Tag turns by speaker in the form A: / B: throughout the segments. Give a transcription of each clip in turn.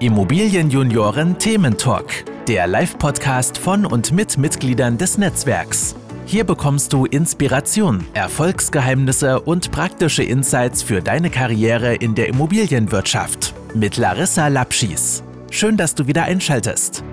A: Immobilienjunioren Thementalk, der Live-Podcast von und mit Mitgliedern des Netzwerks. Hier bekommst du Inspiration, Erfolgsgeheimnisse und praktische Insights für deine Karriere in der Immobilienwirtschaft mit Larissa Lapschis. Schön, dass du wieder einschaltest.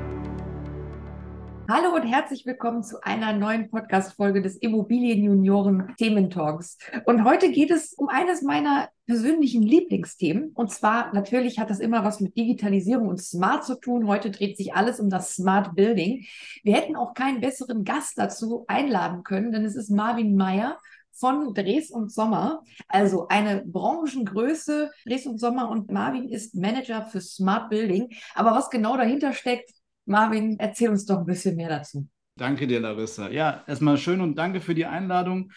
B: Hallo und herzlich willkommen zu einer neuen Podcast-Folge des Immobilienjunioren Thementalks. Und heute geht es um eines meiner persönlichen Lieblingsthemen. Und zwar natürlich hat das immer was mit Digitalisierung und Smart zu tun. Heute dreht sich alles um das Smart Building. Wir hätten auch keinen besseren Gast dazu einladen können, denn es ist Marvin Meyer von Dres und Sommer, also eine Branchengröße. Dres und Sommer und Marvin ist Manager für Smart Building. Aber was genau dahinter steckt, Marvin, erzähl uns doch ein bisschen mehr dazu.
C: Danke dir, Larissa. Ja, erstmal schön und danke für die Einladung.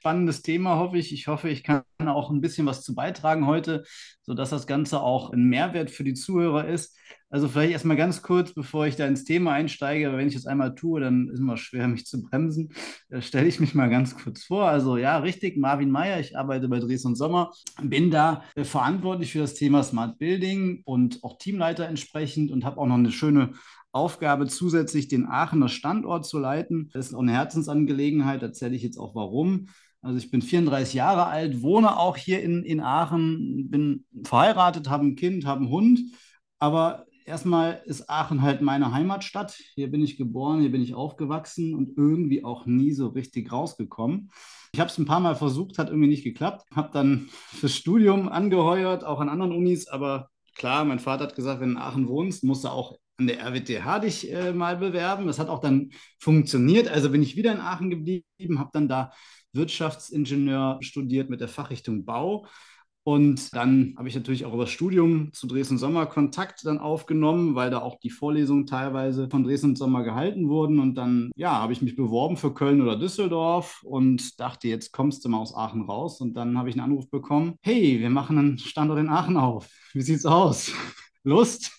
C: Spannendes Thema, hoffe ich. Ich hoffe, ich kann auch ein bisschen was zu beitragen heute, sodass das Ganze auch ein Mehrwert für die Zuhörer ist. Also vielleicht erstmal ganz kurz, bevor ich da ins Thema einsteige, wenn ich das einmal tue, dann ist es immer schwer, mich zu bremsen. Da stelle ich mich mal ganz kurz vor. Also ja, richtig, Marvin Meyer, ich arbeite bei Dres und Sommer, bin da äh, verantwortlich für das Thema Smart Building und auch Teamleiter entsprechend und habe auch noch eine schöne Aufgabe, zusätzlich den Aachener Standort zu leiten. Das ist auch eine Herzensangelegenheit, erzähle ich jetzt auch warum. Also ich bin 34 Jahre alt, wohne auch hier in, in Aachen, bin verheiratet, habe ein Kind, habe einen Hund. Aber erstmal ist Aachen halt meine Heimatstadt. Hier bin ich geboren, hier bin ich aufgewachsen und irgendwie auch nie so richtig rausgekommen. Ich habe es ein paar Mal versucht, hat irgendwie nicht geklappt. Habe dann fürs Studium angeheuert, auch an anderen Unis, aber klar, mein Vater hat gesagt, wenn du in Aachen wohnst, musst du auch an der RWTH dich äh, mal bewerben. Das hat auch dann funktioniert. Also bin ich wieder in Aachen geblieben, habe dann da Wirtschaftsingenieur studiert mit der Fachrichtung Bau. Und dann habe ich natürlich auch über das Studium zu Dresden Sommer Kontakt dann aufgenommen, weil da auch die Vorlesungen teilweise von Dresden Sommer gehalten wurden. Und dann, ja, habe ich mich beworben für Köln oder Düsseldorf und dachte, jetzt kommst du mal aus Aachen raus. Und dann habe ich einen Anruf bekommen, hey, wir machen einen Standort in Aachen auf. Wie sieht's aus? Lust?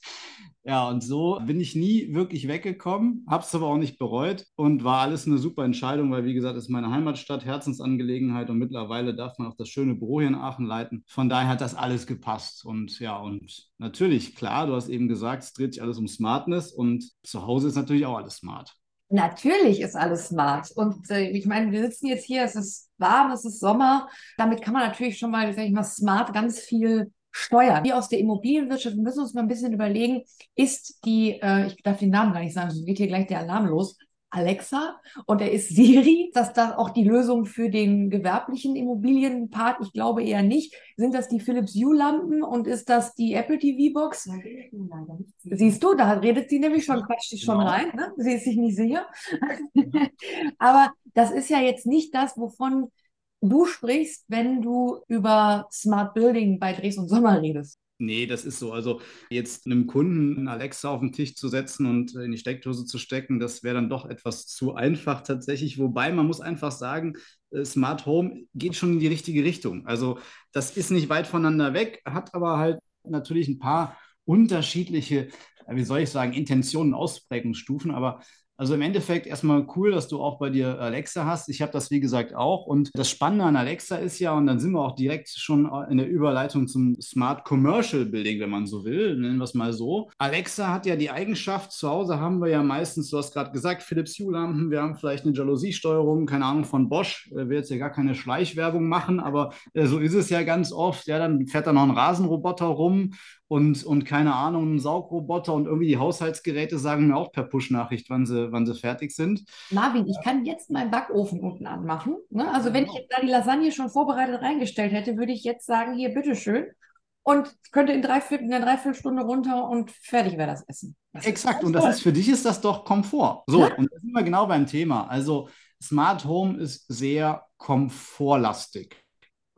C: Ja, und so bin ich nie wirklich weggekommen, habe es aber auch nicht bereut und war alles eine super Entscheidung, weil wie gesagt, es ist meine Heimatstadt, Herzensangelegenheit und mittlerweile darf man auch das schöne Büro hier in Aachen leiten. Von daher hat das alles gepasst und ja, und natürlich, klar, du hast eben gesagt, es dreht sich alles um Smartness und zu Hause ist natürlich auch alles smart.
B: Natürlich ist alles smart. Und äh, ich meine, wir sitzen jetzt hier, es ist warm, es ist Sommer. Damit kann man natürlich schon mal, sag ich mal, smart ganz viel Steuern. Wir aus der Immobilienwirtschaft müssen uns mal ein bisschen überlegen, ist die, äh, ich darf den Namen gar nicht sagen, sonst geht hier gleich der Alarm los, Alexa und er ist Siri. Dass das auch die Lösung für den gewerblichen Immobilienpart? Ich glaube eher nicht. Sind das die Philips Hue-Lampen und ist das die Apple TV-Box? Siehst du, da redet sie nämlich schon, quatscht sie schon genau. rein. Ne? Sie ist sich nicht sicher. Aber das ist ja jetzt nicht das, wovon du sprichst, wenn du über Smart Building bei Dres und Sommer redest.
C: Nee, das ist so. Also jetzt einem Kunden einen Alexa auf den Tisch zu setzen und in die Steckdose zu stecken, das wäre dann doch etwas zu einfach tatsächlich. Wobei man muss einfach sagen, äh, Smart Home geht schon in die richtige Richtung. Also das ist nicht weit voneinander weg, hat aber halt natürlich ein paar unterschiedliche, wie soll ich sagen, Intentionen, Ausprägungsstufen. Aber also im Endeffekt erstmal cool, dass du auch bei dir Alexa hast. Ich habe das, wie gesagt, auch. Und das Spannende an Alexa ist ja, und dann sind wir auch direkt schon in der Überleitung zum Smart Commercial Building, wenn man so will, nennen wir es mal so. Alexa hat ja die Eigenschaft, zu Hause haben wir ja meistens, du hast gerade gesagt, Philips Hue-Lampen, wir haben vielleicht eine Jalousiesteuerung, keine Ahnung, von Bosch. Äh, will jetzt ja gar keine Schleichwerbung machen, aber äh, so ist es ja ganz oft. Ja, dann fährt da noch ein Rasenroboter rum und, und keine Ahnung, ein Saugroboter und irgendwie die Haushaltsgeräte sagen mir auch per Push-Nachricht, wann sie, wann sie fertig sind.
B: Marvin, ich kann jetzt meinen Backofen unten anmachen. Ne? Also wenn ich jetzt da die Lasagne schon vorbereitet reingestellt hätte, würde ich jetzt sagen, hier, bitteschön. Und könnte in, drei, in einer Dreiviertelstunde runter und fertig wäre das Essen.
C: Das Exakt, und das ist für dich ist das doch Komfort. So, ja? und da sind wir genau beim Thema. Also Smart Home ist sehr komfortlastig.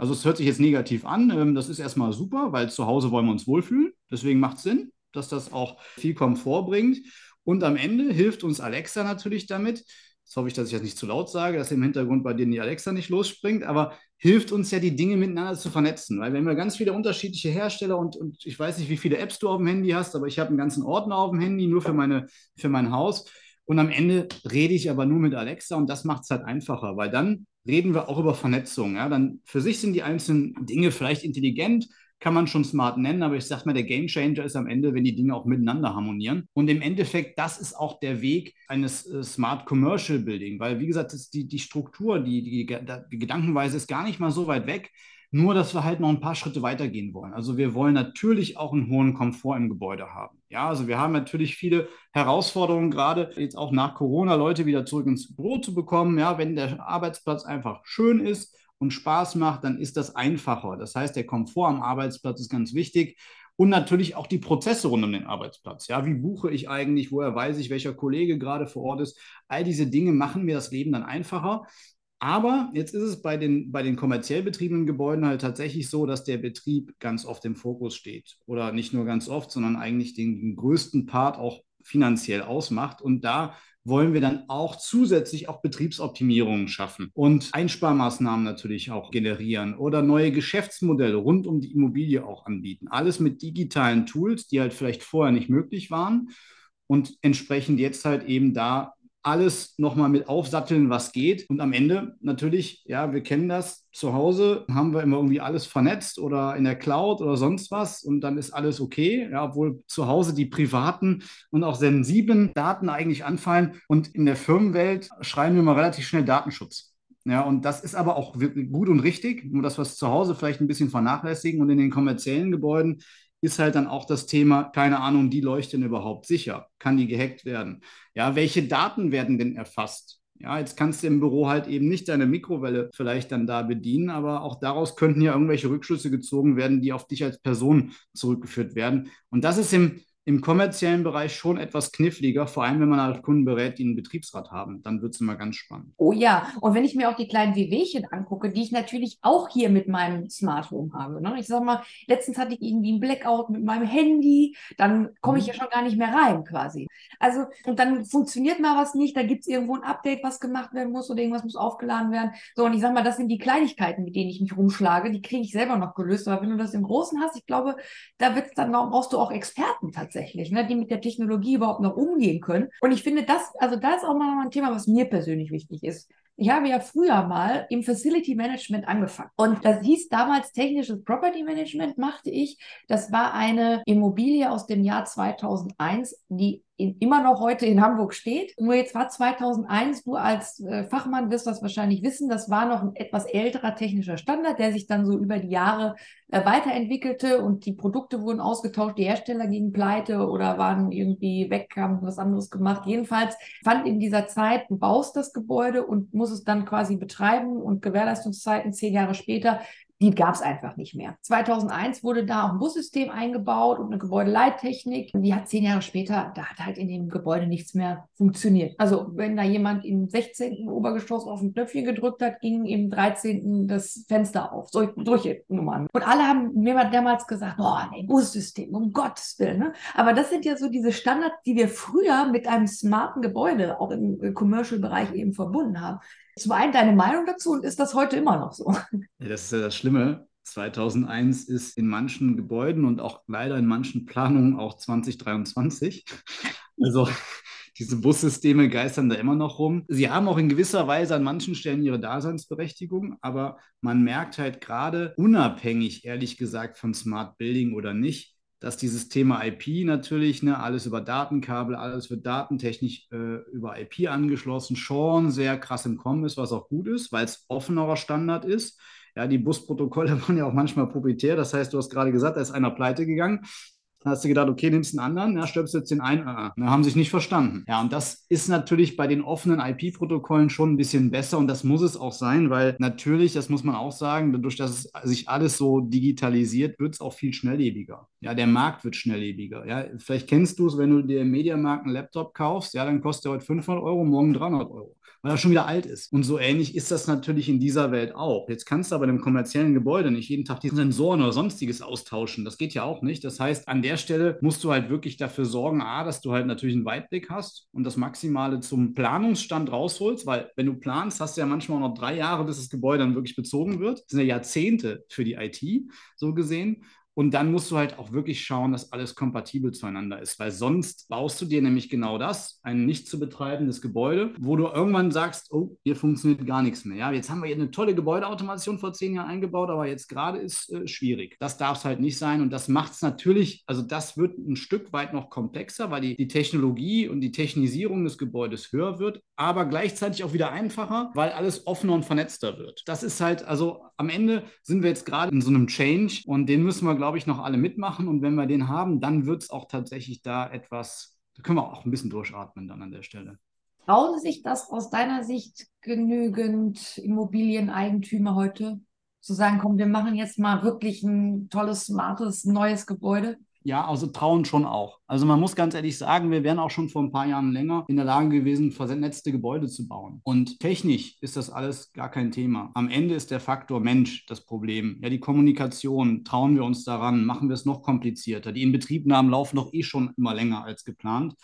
C: Also es hört sich jetzt negativ an. Ähm, das ist erstmal super, weil zu Hause wollen wir uns wohlfühlen. Deswegen macht es Sinn, dass das auch viel Komfort bringt. Und am Ende hilft uns Alexa natürlich damit. Jetzt hoffe ich, dass ich das nicht zu laut sage, dass im Hintergrund bei dir die Alexa nicht losspringt, aber hilft uns ja, die Dinge miteinander zu vernetzen. Weil wenn wir ganz viele unterschiedliche Hersteller und, und ich weiß nicht, wie viele Apps du auf dem Handy hast, aber ich habe einen ganzen Ordner auf dem Handy, nur für, meine, für mein Haus. Und am Ende rede ich aber nur mit Alexa und das macht es halt einfacher, weil dann reden wir auch über Vernetzung. Ja? Dann für sich sind die einzelnen Dinge vielleicht intelligent, kann man schon smart nennen, aber ich sage mal, der Gamechanger ist am Ende, wenn die Dinge auch miteinander harmonieren. Und im Endeffekt, das ist auch der Weg eines äh, Smart Commercial Building, weil wie gesagt, die, die Struktur, die, die, die Gedankenweise ist gar nicht mal so weit weg. Nur, dass wir halt noch ein paar Schritte weitergehen wollen. Also wir wollen natürlich auch einen hohen Komfort im Gebäude haben. Ja, also wir haben natürlich viele Herausforderungen, gerade jetzt auch nach Corona, Leute wieder zurück ins Büro zu bekommen. Ja, wenn der Arbeitsplatz einfach schön ist und Spaß macht, dann ist das einfacher. Das heißt, der Komfort am Arbeitsplatz ist ganz wichtig. Und natürlich auch die Prozesse rund um den Arbeitsplatz. Ja, wie buche ich eigentlich? Woher weiß ich, welcher Kollege gerade vor Ort ist? All diese Dinge machen mir das Leben dann einfacher. Aber jetzt ist es bei den, bei den kommerziell betriebenen Gebäuden halt tatsächlich so, dass der Betrieb ganz oft im Fokus steht. Oder nicht nur ganz oft, sondern eigentlich den, den größten Part auch finanziell ausmacht. Und da wollen wir dann auch zusätzlich auch Betriebsoptimierungen schaffen und Einsparmaßnahmen natürlich auch generieren oder neue Geschäftsmodelle rund um die Immobilie auch anbieten. Alles mit digitalen Tools, die halt vielleicht vorher nicht möglich waren und entsprechend jetzt halt eben da alles nochmal mit aufsatteln, was geht. Und am Ende natürlich, ja, wir kennen das, zu Hause haben wir immer irgendwie alles vernetzt oder in der Cloud oder sonst was und dann ist alles okay, ja, obwohl zu Hause die privaten und auch sensiblen Daten eigentlich anfallen. Und in der Firmenwelt schreien wir mal relativ schnell Datenschutz. Ja, und das ist aber auch gut und richtig, nur das, was zu Hause vielleicht ein bisschen vernachlässigen und in den kommerziellen Gebäuden ist halt dann auch das Thema, keine Ahnung, die leuchten überhaupt sicher? Kann die gehackt werden? Ja, welche Daten werden denn erfasst? Ja, jetzt kannst du im Büro halt eben nicht deine Mikrowelle vielleicht dann da bedienen, aber auch daraus könnten ja irgendwelche Rückschlüsse gezogen werden, die auf dich als Person zurückgeführt werden. Und das ist im im kommerziellen Bereich schon etwas kniffliger, vor allem wenn man halt Kunden berät, die einen Betriebsrat haben. Dann wird es immer ganz spannend.
B: Oh ja, und wenn ich mir auch die kleinen WWchen angucke, die ich natürlich auch hier mit meinem Smart Home habe. Ne? Ich sag mal, letztens hatte ich irgendwie einen Blackout mit meinem Handy, dann komme ich mhm. ja schon gar nicht mehr rein quasi. Also, und dann funktioniert mal was nicht, da gibt es irgendwo ein Update, was gemacht werden muss oder irgendwas muss aufgeladen werden. So, und ich sag mal, das sind die Kleinigkeiten, mit denen ich mich rumschlage, die kriege ich selber noch gelöst. Aber wenn du das im Großen hast, ich glaube, da wird's dann brauchst du auch Experten tatsächlich tatsächlich, ne, die mit der Technologie überhaupt noch umgehen können. Und ich finde, das, also das ist auch mal ein Thema, was mir persönlich wichtig ist. Ich habe ja früher mal im Facility Management angefangen. Und das hieß damals technisches Property Management, machte ich. Das war eine Immobilie aus dem Jahr 2001, die in, immer noch heute in Hamburg steht. Nur jetzt war 2001, du als äh, Fachmann wirst das wahrscheinlich wissen, das war noch ein etwas älterer technischer Standard, der sich dann so über die Jahre äh, weiterentwickelte und die Produkte wurden ausgetauscht, die Hersteller gingen pleite oder waren irgendwie weg, haben was anderes gemacht. Jedenfalls fand in dieser Zeit, du baust das Gebäude und musst es dann quasi betreiben und Gewährleistungszeiten zehn Jahre später die gab es einfach nicht mehr. 2001 wurde da auch ein Bussystem eingebaut und eine Gebäudeleittechnik. Die hat zehn Jahre später, da hat halt in dem Gebäude nichts mehr funktioniert. Also wenn da jemand im 16. Obergeschoss auf ein Knöpfchen gedrückt hat, ging im 13. das Fenster auf. So, solche Nummern. Und alle haben mir damals gesagt, boah, nee, Bussystem, um Gottes Willen. Ne? Aber das sind ja so diese Standards, die wir früher mit einem smarten Gebäude auch im Commercial-Bereich eben verbunden haben. Zum einen deine Meinung dazu und ist das heute immer noch so?
C: Ja, das ist ja das Schlimme. 2001 ist in manchen Gebäuden und auch leider in manchen Planungen auch 2023. Also diese Bussysteme geistern da immer noch rum. Sie haben auch in gewisser Weise an manchen Stellen ihre Daseinsberechtigung, aber man merkt halt gerade unabhängig, ehrlich gesagt, von Smart Building oder nicht, dass dieses Thema IP natürlich, ne, alles über Datenkabel, alles wird datentechnisch äh, über IP angeschlossen, schon sehr krass im Kommen ist, was auch gut ist, weil es offenerer Standard ist. Ja, die Busprotokolle waren ja auch manchmal proprietär. Das heißt, du hast gerade gesagt, da ist einer pleite gegangen. Dann hast du gedacht, okay, nimmst einen anderen, ja, stirbst jetzt den einen, äh, äh, haben sich nicht verstanden. Ja, und das ist natürlich bei den offenen IP-Protokollen schon ein bisschen besser und das muss es auch sein, weil natürlich, das muss man auch sagen, dadurch, dass es sich alles so digitalisiert, wird es auch viel schnelllebiger. Ja, der Markt wird schnelllebiger. Ja, vielleicht kennst du es, wenn du dir im Mediamarkt einen Laptop kaufst, ja, dann kostet er heute 500 Euro, morgen 300 Euro weil er schon wieder alt ist. Und so ähnlich ist das natürlich in dieser Welt auch. Jetzt kannst du aber in einem kommerziellen Gebäude nicht jeden Tag die Sensoren oder sonstiges austauschen. Das geht ja auch nicht. Das heißt, an der Stelle musst du halt wirklich dafür sorgen, A, dass du halt natürlich einen Weitblick hast und das Maximale zum Planungsstand rausholst, weil wenn du planst, hast du ja manchmal noch drei Jahre, bis das Gebäude dann wirklich bezogen wird. Das sind ja Jahrzehnte für die IT, so gesehen. Und dann musst du halt auch wirklich schauen, dass alles kompatibel zueinander ist, weil sonst baust du dir nämlich genau das, ein nicht zu betreibendes Gebäude, wo du irgendwann sagst, oh, hier funktioniert gar nichts mehr. Ja, jetzt haben wir hier eine tolle Gebäudeautomation vor zehn Jahren eingebaut, aber jetzt gerade ist äh, schwierig. Das darf es halt nicht sein und das macht es natürlich, also das wird ein Stück weit noch komplexer, weil die, die Technologie und die Technisierung des Gebäudes höher wird, aber gleichzeitig auch wieder einfacher, weil alles offener und vernetzter wird. Das ist halt, also am Ende sind wir jetzt gerade in so einem Change und den müssen wir, glaube ich, noch alle mitmachen. Und wenn wir den haben, dann wird es auch tatsächlich da etwas, da können wir auch ein bisschen durchatmen dann an der Stelle.
B: Trauen sich das aus deiner Sicht genügend Immobilieneigentümer heute zu sagen, komm, wir machen jetzt mal wirklich ein tolles, smartes, neues Gebäude?
C: Ja, also trauen schon auch. Also man muss ganz ehrlich sagen, wir wären auch schon vor ein paar Jahren länger in der Lage gewesen, vernetzte Gebäude zu bauen. Und technisch ist das alles gar kein Thema. Am Ende ist der Faktor Mensch das Problem. Ja, die Kommunikation, trauen wir uns daran, machen wir es noch komplizierter. Die Inbetriebnahmen laufen doch eh schon immer länger als geplant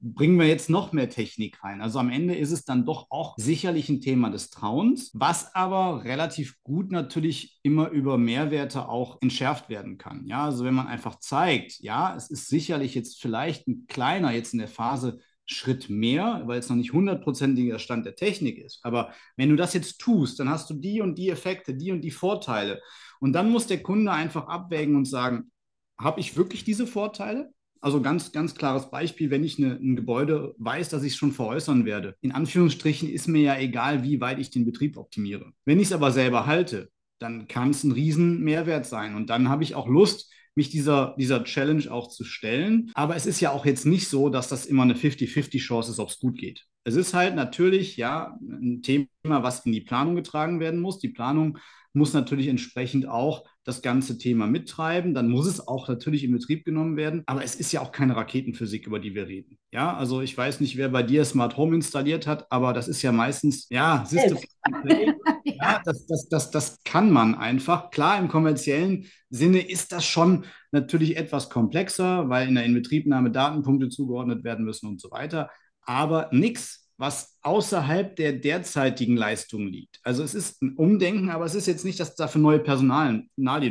C: bringen wir jetzt noch mehr Technik rein. Also am Ende ist es dann doch auch sicherlich ein Thema des Trauens, was aber relativ gut natürlich immer über Mehrwerte auch entschärft werden kann. Ja, also wenn man einfach zeigt, ja, es ist sicherlich jetzt vielleicht ein kleiner jetzt in der Phase Schritt mehr, weil es noch nicht hundertprozentiger Stand der Technik ist. Aber wenn du das jetzt tust, dann hast du die und die Effekte, die und die Vorteile. Und dann muss der Kunde einfach abwägen und sagen, habe ich wirklich diese Vorteile? Also ganz, ganz klares Beispiel, wenn ich eine, ein Gebäude weiß, dass ich es schon veräußern werde. In Anführungsstrichen ist mir ja egal, wie weit ich den Betrieb optimiere. Wenn ich es aber selber halte, dann kann es ein riesen Mehrwert sein. Und dann habe ich auch Lust, mich dieser, dieser Challenge auch zu stellen. Aber es ist ja auch jetzt nicht so, dass das immer eine 50-50-Chance ist, ob es gut geht. Es ist halt natürlich, ja, ein Thema, was in die Planung getragen werden muss. Die Planung muss natürlich entsprechend auch das ganze Thema mittreiben. Dann muss es auch natürlich in Betrieb genommen werden. Aber es ist ja auch keine Raketenphysik, über die wir reden. Ja, also ich weiß nicht, wer bei dir Smart Home installiert hat, aber das ist ja meistens, ja, System. ja, das, das, das, das kann man einfach. Klar, im kommerziellen Sinne ist das schon natürlich etwas komplexer, weil in der Inbetriebnahme Datenpunkte zugeordnet werden müssen und so weiter. Aber nichts was außerhalb der derzeitigen Leistung liegt. Also es ist ein Umdenken, aber es ist jetzt nicht, dass du dafür neue Personalien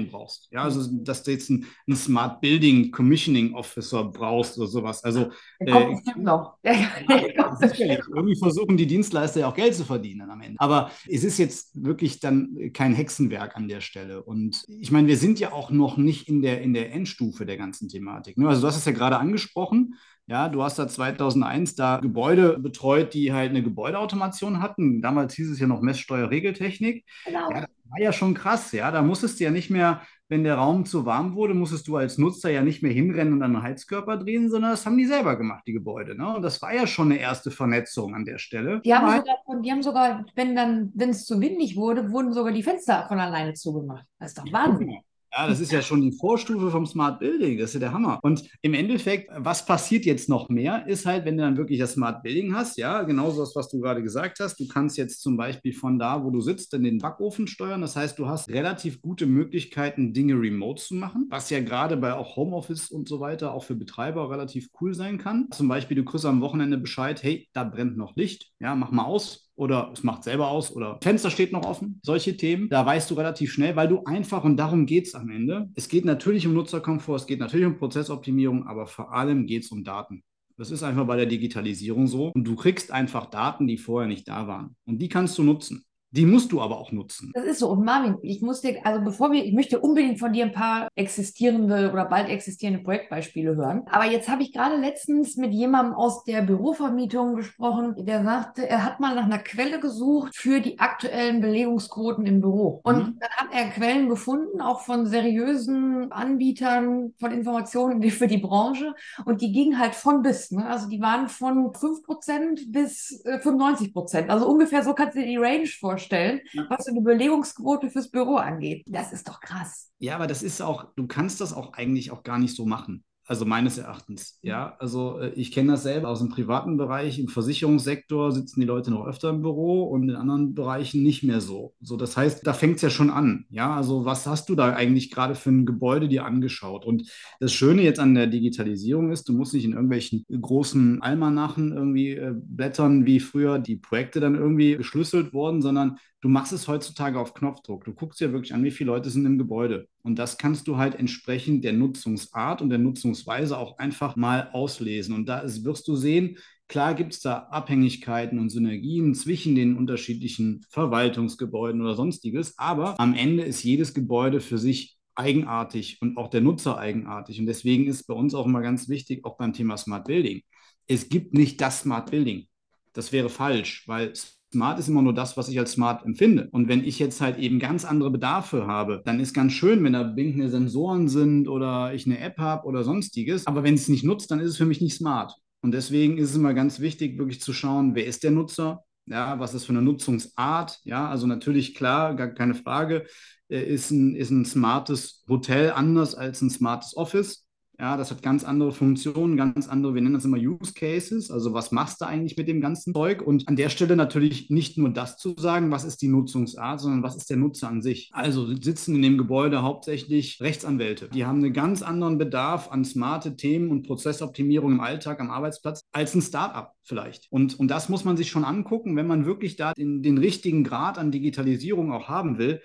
C: brauchst. Ja, also dass du jetzt einen, einen Smart Building Commissioning Officer brauchst oder sowas. Also
B: der kommt äh, noch. Ja,
C: ja, Irgendwie versuchen die Dienstleister ja auch Geld zu verdienen am Ende. Aber es ist jetzt wirklich dann kein Hexenwerk an der Stelle. Und ich meine, wir sind ja auch noch nicht in der, in der Endstufe der ganzen Thematik. Ne? Also du hast es ja gerade angesprochen. Ja, du hast da 2001 da Gebäude betreut, die halt eine Gebäudeautomation hatten. Damals hieß es ja noch Messsteuerregeltechnik. Genau. Ja, das war ja schon krass. Ja, da musstest du ja nicht mehr, wenn der Raum zu warm wurde, musstest du als Nutzer ja nicht mehr hinrennen und an den Heizkörper drehen, sondern das haben die selber gemacht, die Gebäude. Ne? Und das war ja schon eine erste Vernetzung an der Stelle.
B: Die haben, sogar, die haben sogar, wenn dann, wenn es zu windig wurde, wurden sogar die Fenster von alleine zugemacht. Das ist doch Wahnsinn.
C: Ja, das ist ja schon die Vorstufe vom Smart Building. Das ist ja der Hammer. Und im Endeffekt, was passiert jetzt noch mehr, ist halt, wenn du dann wirklich das Smart Building hast, ja, genauso das, was du gerade gesagt hast. Du kannst jetzt zum Beispiel von da, wo du sitzt, in den Backofen steuern. Das heißt, du hast relativ gute Möglichkeiten, Dinge remote zu machen, was ja gerade bei auch Homeoffice und so weiter auch für Betreiber relativ cool sein kann. Zum Beispiel, du kriegst am Wochenende Bescheid, hey, da brennt noch Licht, ja, mach mal aus, oder es macht selber aus oder Fenster steht noch offen. Solche Themen, da weißt du relativ schnell, weil du einfach, und darum geht es am Ende, es geht natürlich um Nutzerkomfort, es geht natürlich um Prozessoptimierung, aber vor allem geht es um Daten. Das ist einfach bei der Digitalisierung so. Und du kriegst einfach Daten, die vorher nicht da waren. Und die kannst du nutzen. Die musst du aber auch nutzen.
B: Das ist so. Und Marvin, ich muss dir, also bevor wir, ich möchte unbedingt von dir ein paar existierende oder bald existierende Projektbeispiele hören. Aber jetzt habe ich gerade letztens mit jemandem aus der Bürovermietung gesprochen, der sagte, er hat mal nach einer Quelle gesucht für die aktuellen Belegungsquoten im Büro. Und mhm. dann hat er Quellen gefunden, auch von seriösen Anbietern von Informationen für die Branche. Und die gingen halt von bis. Ne? Also die waren von 5% bis 95%. Äh, also ungefähr so kannst du dir die Range vorstellen vorstellen, ja. was so eine Belegungsquote fürs Büro angeht. Das ist doch krass.
C: Ja, aber das ist auch, du kannst das auch eigentlich auch gar nicht so machen. Also meines Erachtens, ja. Also äh, ich kenne das selber aus dem privaten Bereich. Im Versicherungssektor sitzen die Leute noch öfter im Büro und in anderen Bereichen nicht mehr so. So, das heißt, da fängt es ja schon an. Ja, also was hast du da eigentlich gerade für ein Gebäude dir angeschaut? Und das Schöne jetzt an der Digitalisierung ist, du musst nicht in irgendwelchen großen Almanachen irgendwie äh, blättern, wie früher die Projekte dann irgendwie geschlüsselt wurden, sondern du machst es heutzutage auf Knopfdruck. Du guckst dir wirklich an, wie viele Leute sind im Gebäude. Und das kannst du halt entsprechend der Nutzungsart und der Nutzungsweise auch einfach mal auslesen. Und da ist, wirst du sehen, Klar gibt es da Abhängigkeiten und Synergien zwischen den unterschiedlichen Verwaltungsgebäuden oder sonstiges, aber am Ende ist jedes Gebäude für sich eigenartig und auch der Nutzer eigenartig. Und deswegen ist bei uns auch immer ganz wichtig, auch beim Thema Smart Building. Es gibt nicht das Smart Building. Das wäre falsch, weil Smart ist immer nur das, was ich als smart empfinde. Und wenn ich jetzt halt eben ganz andere Bedarfe habe, dann ist ganz schön, wenn da blinkende Sensoren sind oder ich eine App habe oder sonstiges. Aber wenn es nicht nutzt, dann ist es für mich nicht smart. Und deswegen ist es immer ganz wichtig, wirklich zu schauen, wer ist der Nutzer? Ja, was ist für eine Nutzungsart? Ja, also natürlich klar, gar keine Frage, äh, ist ein, ist ein smartes Hotel anders als ein smartes Office. Ja, das hat ganz andere Funktionen, ganz andere, wir nennen das immer Use Cases. Also was machst du eigentlich mit dem ganzen Zeug? Und an der Stelle natürlich nicht nur das zu sagen, was ist die Nutzungsart, sondern was ist der Nutzer an sich. Also sitzen in dem Gebäude hauptsächlich Rechtsanwälte. Die haben einen ganz anderen Bedarf an smarte Themen und Prozessoptimierung im Alltag, am Arbeitsplatz, als ein Startup vielleicht. Und, und das muss man sich schon angucken, wenn man wirklich da den, den richtigen Grad an Digitalisierung auch haben will,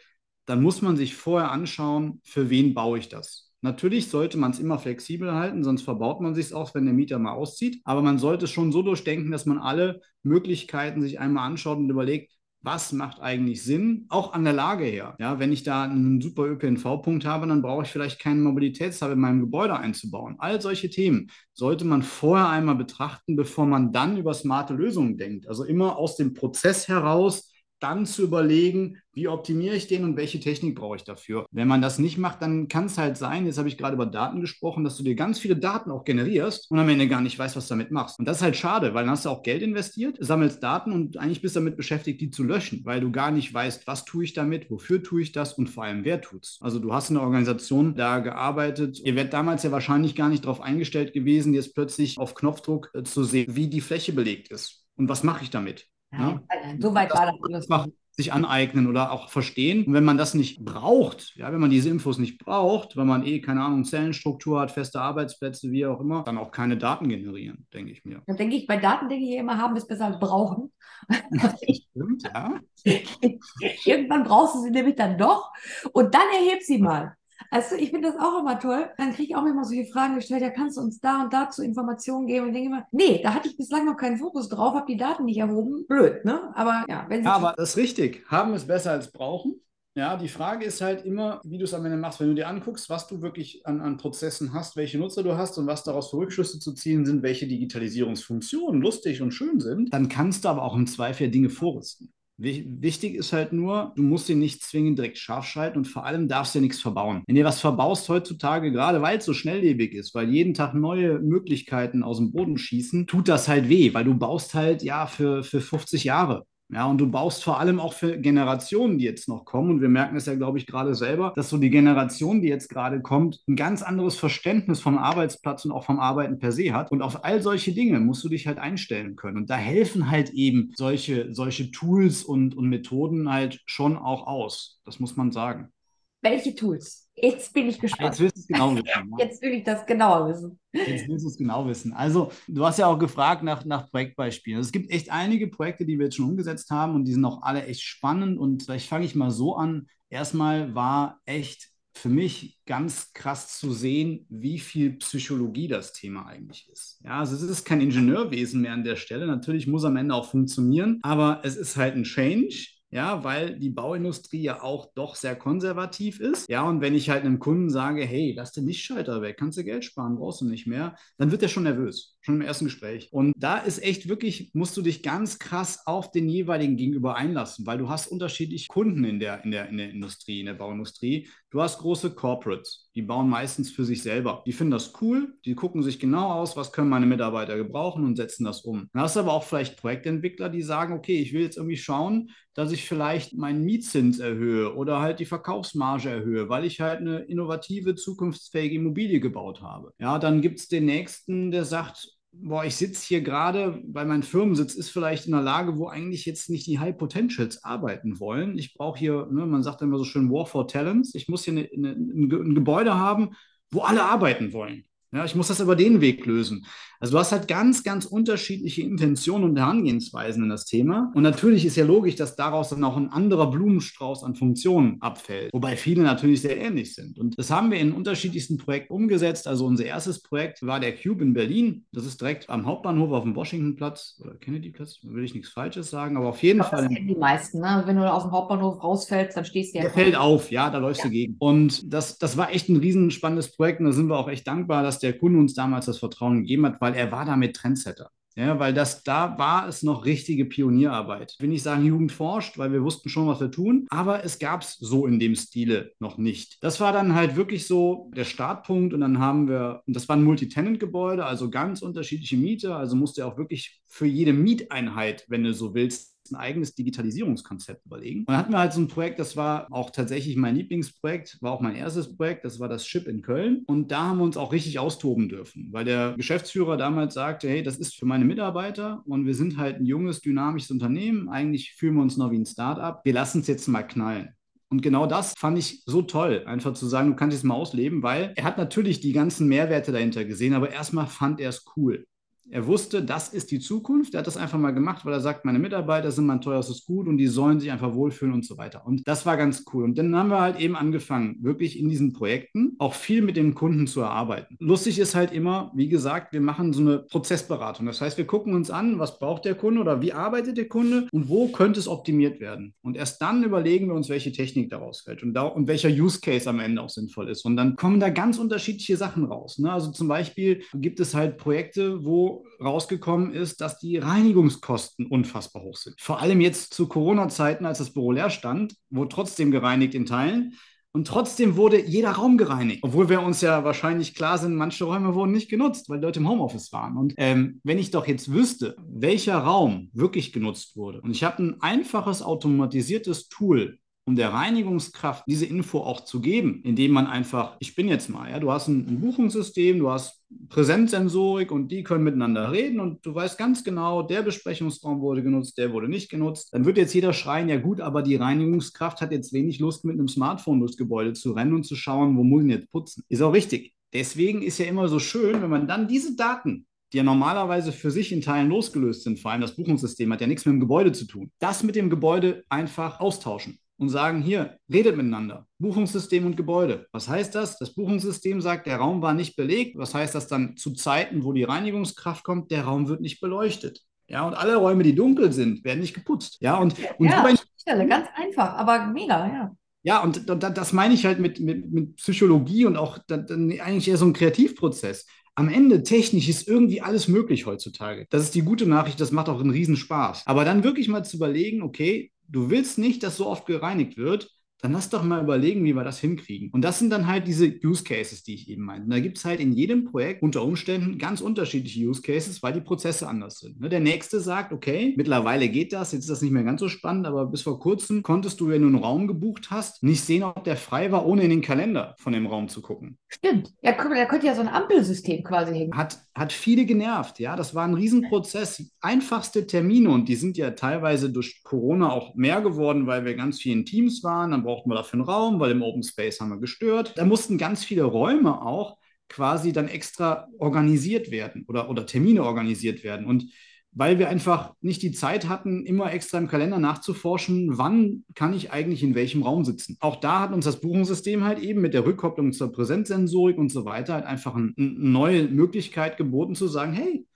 C: dann muss man sich vorher anschauen, für wen baue ich das. Natürlich sollte man es immer flexibel halten, sonst verbaut man sich es auch, wenn der Mieter mal auszieht. Aber man sollte es schon so durchdenken, dass man alle Möglichkeiten sich einmal anschaut und überlegt, was macht eigentlich Sinn, auch an der Lage her. Ja, wenn ich da einen super ÖPNV-Punkt habe, dann brauche ich vielleicht keinen Mobilitätshub in meinem Gebäude einzubauen. All solche Themen sollte man vorher einmal betrachten, bevor man dann über smarte Lösungen denkt. Also immer aus dem Prozess heraus dann zu überlegen, wie optimiere ich den und welche Technik brauche ich dafür. Wenn man das nicht macht, dann kann es halt sein, jetzt habe ich gerade über Daten gesprochen, dass du dir ganz viele Daten auch generierst und am Ende gar nicht weißt, was du damit machst. Und das ist halt schade, weil dann hast du auch Geld investiert, sammelst Daten und eigentlich bist damit beschäftigt, die zu löschen, weil du gar nicht weißt, was tue ich damit, wofür tue ich das und vor allem, wer tut's. Also du hast in der Organisation da gearbeitet. Ihr werdet damals ja wahrscheinlich gar nicht darauf eingestellt gewesen, jetzt plötzlich auf Knopfdruck äh, zu sehen, wie die Fläche belegt ist. Und was mache ich damit?
B: Nein, ja? so weit war das.
C: das sich aneignen oder auch verstehen. Und wenn man das nicht braucht, ja, wenn man diese Infos nicht braucht, weil man eh, keine Ahnung, Zellenstruktur hat, feste Arbeitsplätze, wie auch immer, dann auch keine Daten generieren, denke ich mir.
B: Dann denke ich, bei Daten denke ich immer, haben ist besser als brauchen.
C: Stimmt, ja.
B: Irgendwann brauchst du sie nämlich dann doch und dann erheb sie mal. Also ich finde das auch immer toll. Dann kriege ich auch immer solche Fragen gestellt, ja, kannst du uns da und dazu Informationen geben? Und denke immer, nee, da hatte ich bislang noch keinen Fokus drauf, habe die Daten nicht erhoben. Blöd, ne? Aber ja, wenn sie.
C: Ja, aber das ist richtig. Haben ist besser als brauchen. Ja, die Frage ist halt immer, wie du es am Ende machst. Wenn du dir anguckst, was du wirklich an, an Prozessen hast, welche Nutzer du hast und was daraus für Rückschlüsse zu ziehen sind, welche Digitalisierungsfunktionen lustig und schön sind, dann kannst du aber auch im Zweifel Dinge vorrüsten. Wichtig ist halt nur, du musst ihn nicht zwingend direkt scharf schalten und vor allem darfst du nichts verbauen. Wenn ihr was verbaust heutzutage, gerade weil es so schnelllebig ist, weil jeden Tag neue Möglichkeiten aus dem Boden schießen, tut das halt weh, weil du baust halt ja für, für 50 Jahre. Ja, und du baust vor allem auch für Generationen, die jetzt noch kommen. Und wir merken es ja, glaube ich, gerade selber, dass so die Generation, die jetzt gerade kommt, ein ganz anderes Verständnis vom Arbeitsplatz und auch vom Arbeiten per se hat. Und auf all solche Dinge musst du dich halt einstellen können. Und da helfen halt eben solche, solche Tools und, und Methoden halt schon auch aus. Das muss man sagen.
B: Welche Tools? Jetzt bin ich gespannt.
C: Jetzt willst du es genau wissen.
B: Jetzt will ich das genauer wissen.
C: Jetzt willst du es genau wissen. Also, du hast ja auch gefragt nach, nach Projektbeispielen. Also, es gibt echt einige Projekte, die wir jetzt schon umgesetzt haben und die sind auch alle echt spannend. Und vielleicht fange ich mal so an. Erstmal war echt für mich ganz krass zu sehen, wie viel Psychologie das Thema eigentlich ist. Ja, also es ist kein Ingenieurwesen mehr an der Stelle. Natürlich muss am Ende auch funktionieren, aber es ist halt ein Change ja, weil die Bauindustrie ja auch doch sehr konservativ ist. Ja, und wenn ich halt einem Kunden sage, hey, lass den Lichtschalter weg, kannst du Geld sparen, brauchst du nicht mehr, dann wird er schon nervös, schon im ersten Gespräch. Und da ist echt wirklich, musst du dich ganz krass auf den jeweiligen Gegenüber einlassen, weil du hast unterschiedliche Kunden in der, in der, in der Industrie, in der Bauindustrie. Du hast große Corporates, die bauen meistens für sich selber. Die finden das cool, die gucken sich genau aus, was können meine Mitarbeiter gebrauchen und setzen das um. Dann hast du aber auch vielleicht Projektentwickler, die sagen, okay, ich will jetzt irgendwie schauen, dass ich vielleicht meinen Mietzins erhöhe oder halt die Verkaufsmarge erhöhe, weil ich halt eine innovative, zukunftsfähige Immobilie gebaut habe. Ja, dann gibt es den nächsten, der sagt, boah, ich sitze hier gerade, weil mein Firmensitz ist vielleicht in einer Lage, wo eigentlich jetzt nicht die High Potentials arbeiten wollen. Ich brauche hier, ne, man sagt immer so schön War for Talents. Ich muss hier eine, eine, ein Gebäude haben, wo alle arbeiten wollen. Ja, ich muss das über den Weg lösen. Also du hast halt ganz, ganz unterschiedliche Intentionen und Herangehensweisen in das Thema. Und natürlich ist ja logisch, dass daraus dann auch ein anderer Blumenstrauß an Funktionen abfällt, wobei viele natürlich sehr ähnlich sind. Und das haben wir in unterschiedlichsten Projekten umgesetzt. Also unser erstes Projekt war der Cube in Berlin. Das ist direkt am Hauptbahnhof auf dem Washingtonplatz oder Kennedyplatz, will ich nichts Falsches sagen, aber auf jeden Fall.
B: Das kennen die meisten, ne? Wenn du aus dem Hauptbahnhof rausfällst, dann stehst du ja.
C: Der fällt auf, ja, da läufst
B: Ja.
C: du gegen. Und das, das war echt ein riesenspannendes Projekt und da sind wir auch echt dankbar, dass der Kunde uns damals das Vertrauen gegeben hat, weil er war damit Trendsetter. Ja, weil das, da war es noch richtige Pionierarbeit. Ich will nicht sagen, Jugend forscht, weil wir wussten schon, was wir tun, aber es gab es so in dem Stile noch nicht. Das war dann halt wirklich so der Startpunkt und dann haben wir, und das war ein Multitenant-Gebäude, also ganz unterschiedliche Mieter, also musste auch wirklich für jede Mieteinheit, wenn du so willst, ein eigenes Digitalisierungskonzept überlegen. Und dann hatten wir halt so ein Projekt, das war auch tatsächlich mein Lieblingsprojekt, war auch mein erstes Projekt, das war das Chip in Köln. Und da haben wir uns auch richtig austoben dürfen, weil der Geschäftsführer damals sagte, hey, das ist für meine Mitarbeiter und wir sind halt ein junges, dynamisches Unternehmen. Eigentlich fühlen wir uns noch wie ein Start-up. Wir lassen es jetzt mal knallen. Und genau das fand ich so toll, einfach zu sagen, du kannst es mal ausleben, weil er hat natürlich die ganzen Mehrwerte dahinter gesehen, aber erstmal fand er es cool. Er wusste, das ist die Zukunft. Er hat das einfach mal gemacht, weil er sagt, meine Mitarbeiter sind mein teuerstes Gut und die sollen sich einfach wohlfühlen und so weiter. Und das war ganz cool. Und dann haben wir halt eben angefangen, wirklich in diesen Projekten auch viel mit dem Kunden zu erarbeiten. Lustig ist halt immer, wie gesagt, wir machen so eine Prozessberatung. Das heißt, wir gucken uns an, was braucht der Kunde oder wie arbeitet der Kunde und wo könnte es optimiert werden. Und erst dann überlegen wir uns, welche Technik daraus fällt und, da, und welcher Use Case am Ende auch sinnvoll ist. Und dann kommen da ganz unterschiedliche Sachen raus. Ne? Also zum Beispiel gibt es halt Projekte, wo rausgekommen ist, dass die Reinigungskosten unfassbar hoch sind. Vor allem jetzt zu Corona-Zeiten, als das Büro leer stand, wurde trotzdem gereinigt in Teilen. Und trotzdem wurde jeder Raum gereinigt. Obwohl wir uns ja wahrscheinlich klar sind, manche Räume wurden nicht genutzt, weil Leute im Homeoffice waren. Und ähm, wenn ich doch jetzt wüsste, welcher Raum wirklich genutzt wurde, und ich habe ein einfaches automatisiertes Tool, um der Reinigungskraft diese Info auch zu geben, indem man einfach, ich bin jetzt mal, ja, du hast ein, ein Buchungssystem, du hast Präsenzsensorik und die können miteinander reden und du weißt ganz genau, der Besprechungsraum wurde genutzt, der wurde nicht genutzt. Dann wird jetzt jeder schreien, ja gut, aber die Reinigungskraft hat jetzt wenig Lust, mit einem Smartphone durchs Gebäude zu rennen und zu schauen, wo muss ich jetzt putzen. Ist auch richtig. Deswegen ist ja immer so schön, wenn man dann diese Daten die ja normalerweise für sich in Teilen losgelöst sind, vor allem das Buchungssystem hat ja nichts mit dem Gebäude zu tun, das mit dem Gebäude einfach austauschen und sagen, hier, redet miteinander. Buchungssystem und Gebäude. Was heißt das? Das Buchungssystem sagt, der Raum war nicht belegt. Was heißt das dann zu Zeiten, wo die Reinigungskraft kommt, der Raum wird nicht beleuchtet. Ja, und alle Räume, die dunkel sind, werden nicht geputzt. Ja, und, und
B: Ja,
C: so
B: Stelle, ganz einfach, aber mega, ja.
C: ja, und da, da, das meine ich halt mit, mit, mit Psychologie und auch da, dann eigentlich eher so ein Kreativprozess. Am Ende technisch ist irgendwie alles möglich heutzutage. Das ist die gute Nachricht, das macht auch einen Riesenspaß. Aber dann wirklich mal zu überlegen, okay, du willst nicht, dass so oft gereinigt wird, dann lass doch mal überlegen, wie wir das hinkriegen. Und das sind dann halt diese Use Cases, die ich eben meinte. Da gibt es halt in jedem Projekt unter Umständen ganz unterschiedliche Use Cases, weil die Prozesse anders sind. Ne, Der nächste sagt, okay, mittlerweile geht das, jetzt ist das nicht mehr ganz so spannend, aber bis vor kurzem konntest du, wenn du einen Raum gebucht hast, nicht sehen, ob der frei war, ohne in den Kalender von dem Raum zu gucken.
B: Stimmt. Ja, guck mal, da könnte ja so ein Ampelsystem quasi hängen.
C: Hat, hat viele genervt, ja. Das war ein Riesenprozess. Einfachste Termine und die sind ja teilweise durch Corona auch mehr geworden, weil wir ganz viel in Teams waren. Dann brauchten wir dafür einen Raum, weil im Open Space haben wir gestört. Da mussten ganz viele Räume auch quasi dann extra organisiert werden oder, oder Termine organisiert werden. Und weil wir einfach nicht die Zeit hatten, immer extra im Kalender nachzuforschen, wann kann ich eigentlich in welchem Raum sitzen. Auch da hat uns das Buchungssystem halt eben mit der Rückkopplung zur Präsenzsensorik und so weiter halt einfach eine neue Möglichkeit geboten zu sagen, hey,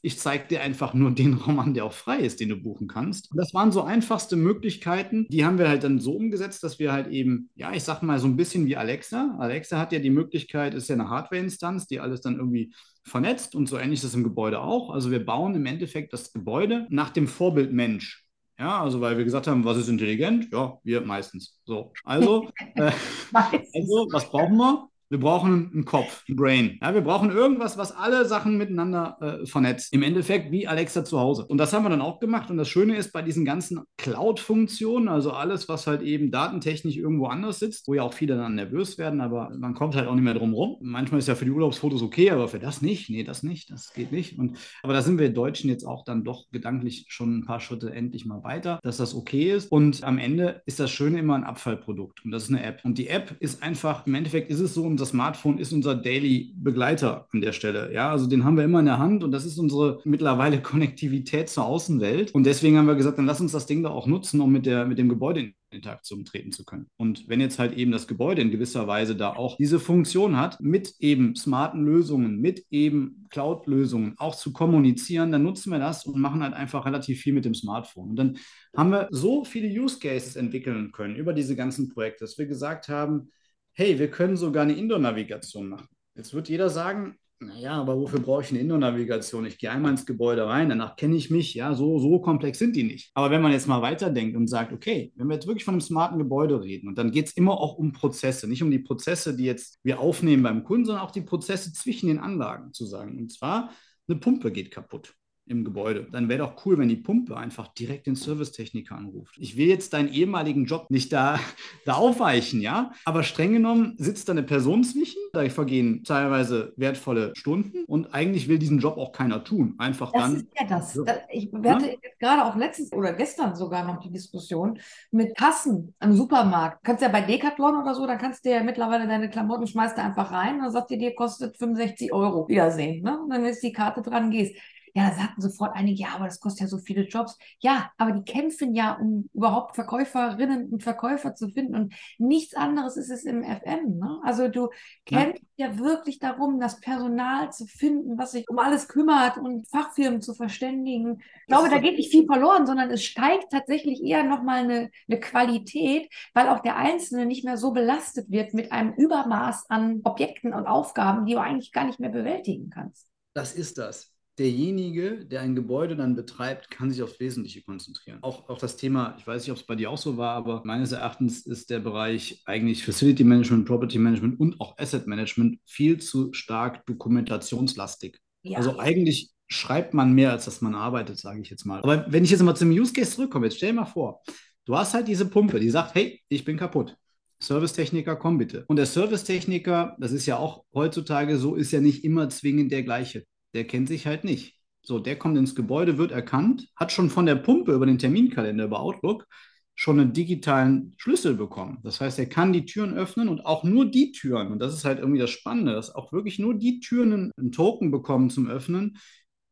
C: ich zeige dir einfach nur den Raum an, der auch frei ist, den du buchen kannst. Und das waren so einfachste Möglichkeiten, die haben wir halt dann so umgesetzt, dass wir halt eben, ja, ich sag mal so ein bisschen wie Alexa. Alexa hat ja die Möglichkeit, ist ja eine Hardware-Instanz, die alles dann irgendwie vernetzt und so ähnlich ist es im Gebäude auch. Also wir bauen im Endeffekt das Gebäude nach dem Vorbild Mensch. Ja, also weil wir gesagt haben, was ist intelligent? Ja, wir meistens. So, also, äh, also was brauchen wir? Wir brauchen einen Kopf, ein Brain. Ja, wir brauchen irgendwas, was alle Sachen miteinander äh, vernetzt. Im Endeffekt wie Alexa zu Hause. Und das haben wir dann auch gemacht. Und das Schöne ist bei diesen ganzen Cloud-Funktionen, also alles, was halt eben datentechnisch irgendwo anders sitzt, wo ja auch viele dann nervös werden, aber man kommt halt auch nicht mehr drum rum. Manchmal ist ja für die Urlaubsfotos okay, aber für das nicht. Nee, das nicht. Das geht nicht. Und, aber da sind wir Deutschen jetzt auch dann doch gedanklich schon ein paar Schritte endlich mal weiter, dass das okay ist. Und am Ende ist das Schöne immer ein Abfallprodukt. Und das ist eine App. Und die App ist einfach, im Endeffekt ist es so, unser Smartphone ist unser Daily Begleiter an der Stelle. Ja, also den haben wir immer in der Hand und das ist unsere mittlerweile Konnektivität zur Außenwelt. Und deswegen haben wir gesagt, dann lass uns das Ding da auch nutzen, um mit, der, mit dem Gebäude in Interaktion treten zu können. Und wenn jetzt halt eben das Gebäude in gewisser Weise da auch diese Funktion hat, mit eben smarten Lösungen, mit eben Cloud-Lösungen auch zu kommunizieren, dann nutzen wir das und machen halt einfach relativ viel mit dem Smartphone. Und dann haben wir so viele Use Cases entwickeln können über diese ganzen Projekte, dass wir gesagt haben, hey, wir können sogar eine Indoor-Navigation machen. Jetzt wird jeder sagen, naja, aber wofür brauche ich eine Indoor-Navigation? Ich gehe einmal ins Gebäude rein, danach kenne ich mich. Ja, so, so komplex sind die nicht. Aber wenn man jetzt mal weiterdenkt und sagt, okay, wenn wir jetzt wirklich von einem smarten Gebäude reden, und dann geht es immer auch um Prozesse, nicht um die Prozesse, die jetzt wir aufnehmen beim Kunden, sondern auch die Prozesse zwischen den Anlagen zu sagen. Und zwar, eine Pumpe geht kaputt im Gebäude. Dann wäre doch cool, wenn die Pumpe einfach direkt den Servicetechniker anruft. Ich will jetzt deinen ehemaligen Job nicht da, da aufweichen, ja? Aber streng genommen sitzt da eine Person zwischen, da vergehen teilweise wertvolle Stunden und eigentlich will diesen Job auch keiner tun. Einfach
B: das
C: dann.
B: Ist ja das. So. Ich hatte ja? gerade auch letztens oder gestern sogar noch die Diskussion mit Kassen am Supermarkt. Kannst ja bei Decathlon oder so, da kannst du ja mittlerweile deine Klamotten schmeißt du einfach rein und dann sagt dir, dir kostet 65 Euro. Wiedersehen. Ne? Und dann ist die Karte dran, gehst. Ja, da sagten sofort einige, ja, aber das kostet ja so viele Jobs. Ja, aber die kämpfen ja, um überhaupt Verkäuferinnen und Verkäufer zu finden. Und nichts anderes ist es im FM. Ne? Also du kämpfst ja. ja wirklich darum, das Personal zu finden, was sich um alles kümmert und Fachfirmen zu verständigen. Ich glaube, da geht nicht viel verloren, sondern es steigt tatsächlich eher nochmal eine, eine Qualität, weil auch der Einzelne nicht mehr so belastet wird mit einem Übermaß an Objekten und Aufgaben, die du eigentlich gar nicht mehr bewältigen kannst.
C: Das ist das derjenige, der ein Gebäude dann betreibt, kann sich aufs Wesentliche konzentrieren. Auch, auch das Thema, ich weiß nicht, ob es bei dir auch so war, aber meines Erachtens ist der Bereich eigentlich Facility Management, Property Management und auch Asset Management viel zu stark dokumentationslastig. Ja. Also eigentlich schreibt man mehr, als dass man arbeitet, sage ich jetzt mal. Aber wenn ich jetzt mal zum Use Case zurückkomme, jetzt stell dir mal vor, du hast halt diese Pumpe, die sagt, hey, ich bin kaputt. Servicetechniker, komm bitte. Und der Servicetechniker, das ist ja auch heutzutage so, ist ja nicht immer zwingend der gleiche der kennt sich halt nicht. So, der kommt ins Gebäude, wird erkannt, hat schon von der Pumpe über den Terminkalender, über Outlook, schon einen digitalen Schlüssel bekommen. Das heißt, er kann die Türen öffnen und auch nur die Türen, und das ist halt irgendwie das Spannende, dass auch wirklich nur die Türen einen, Token bekommen zum Öffnen,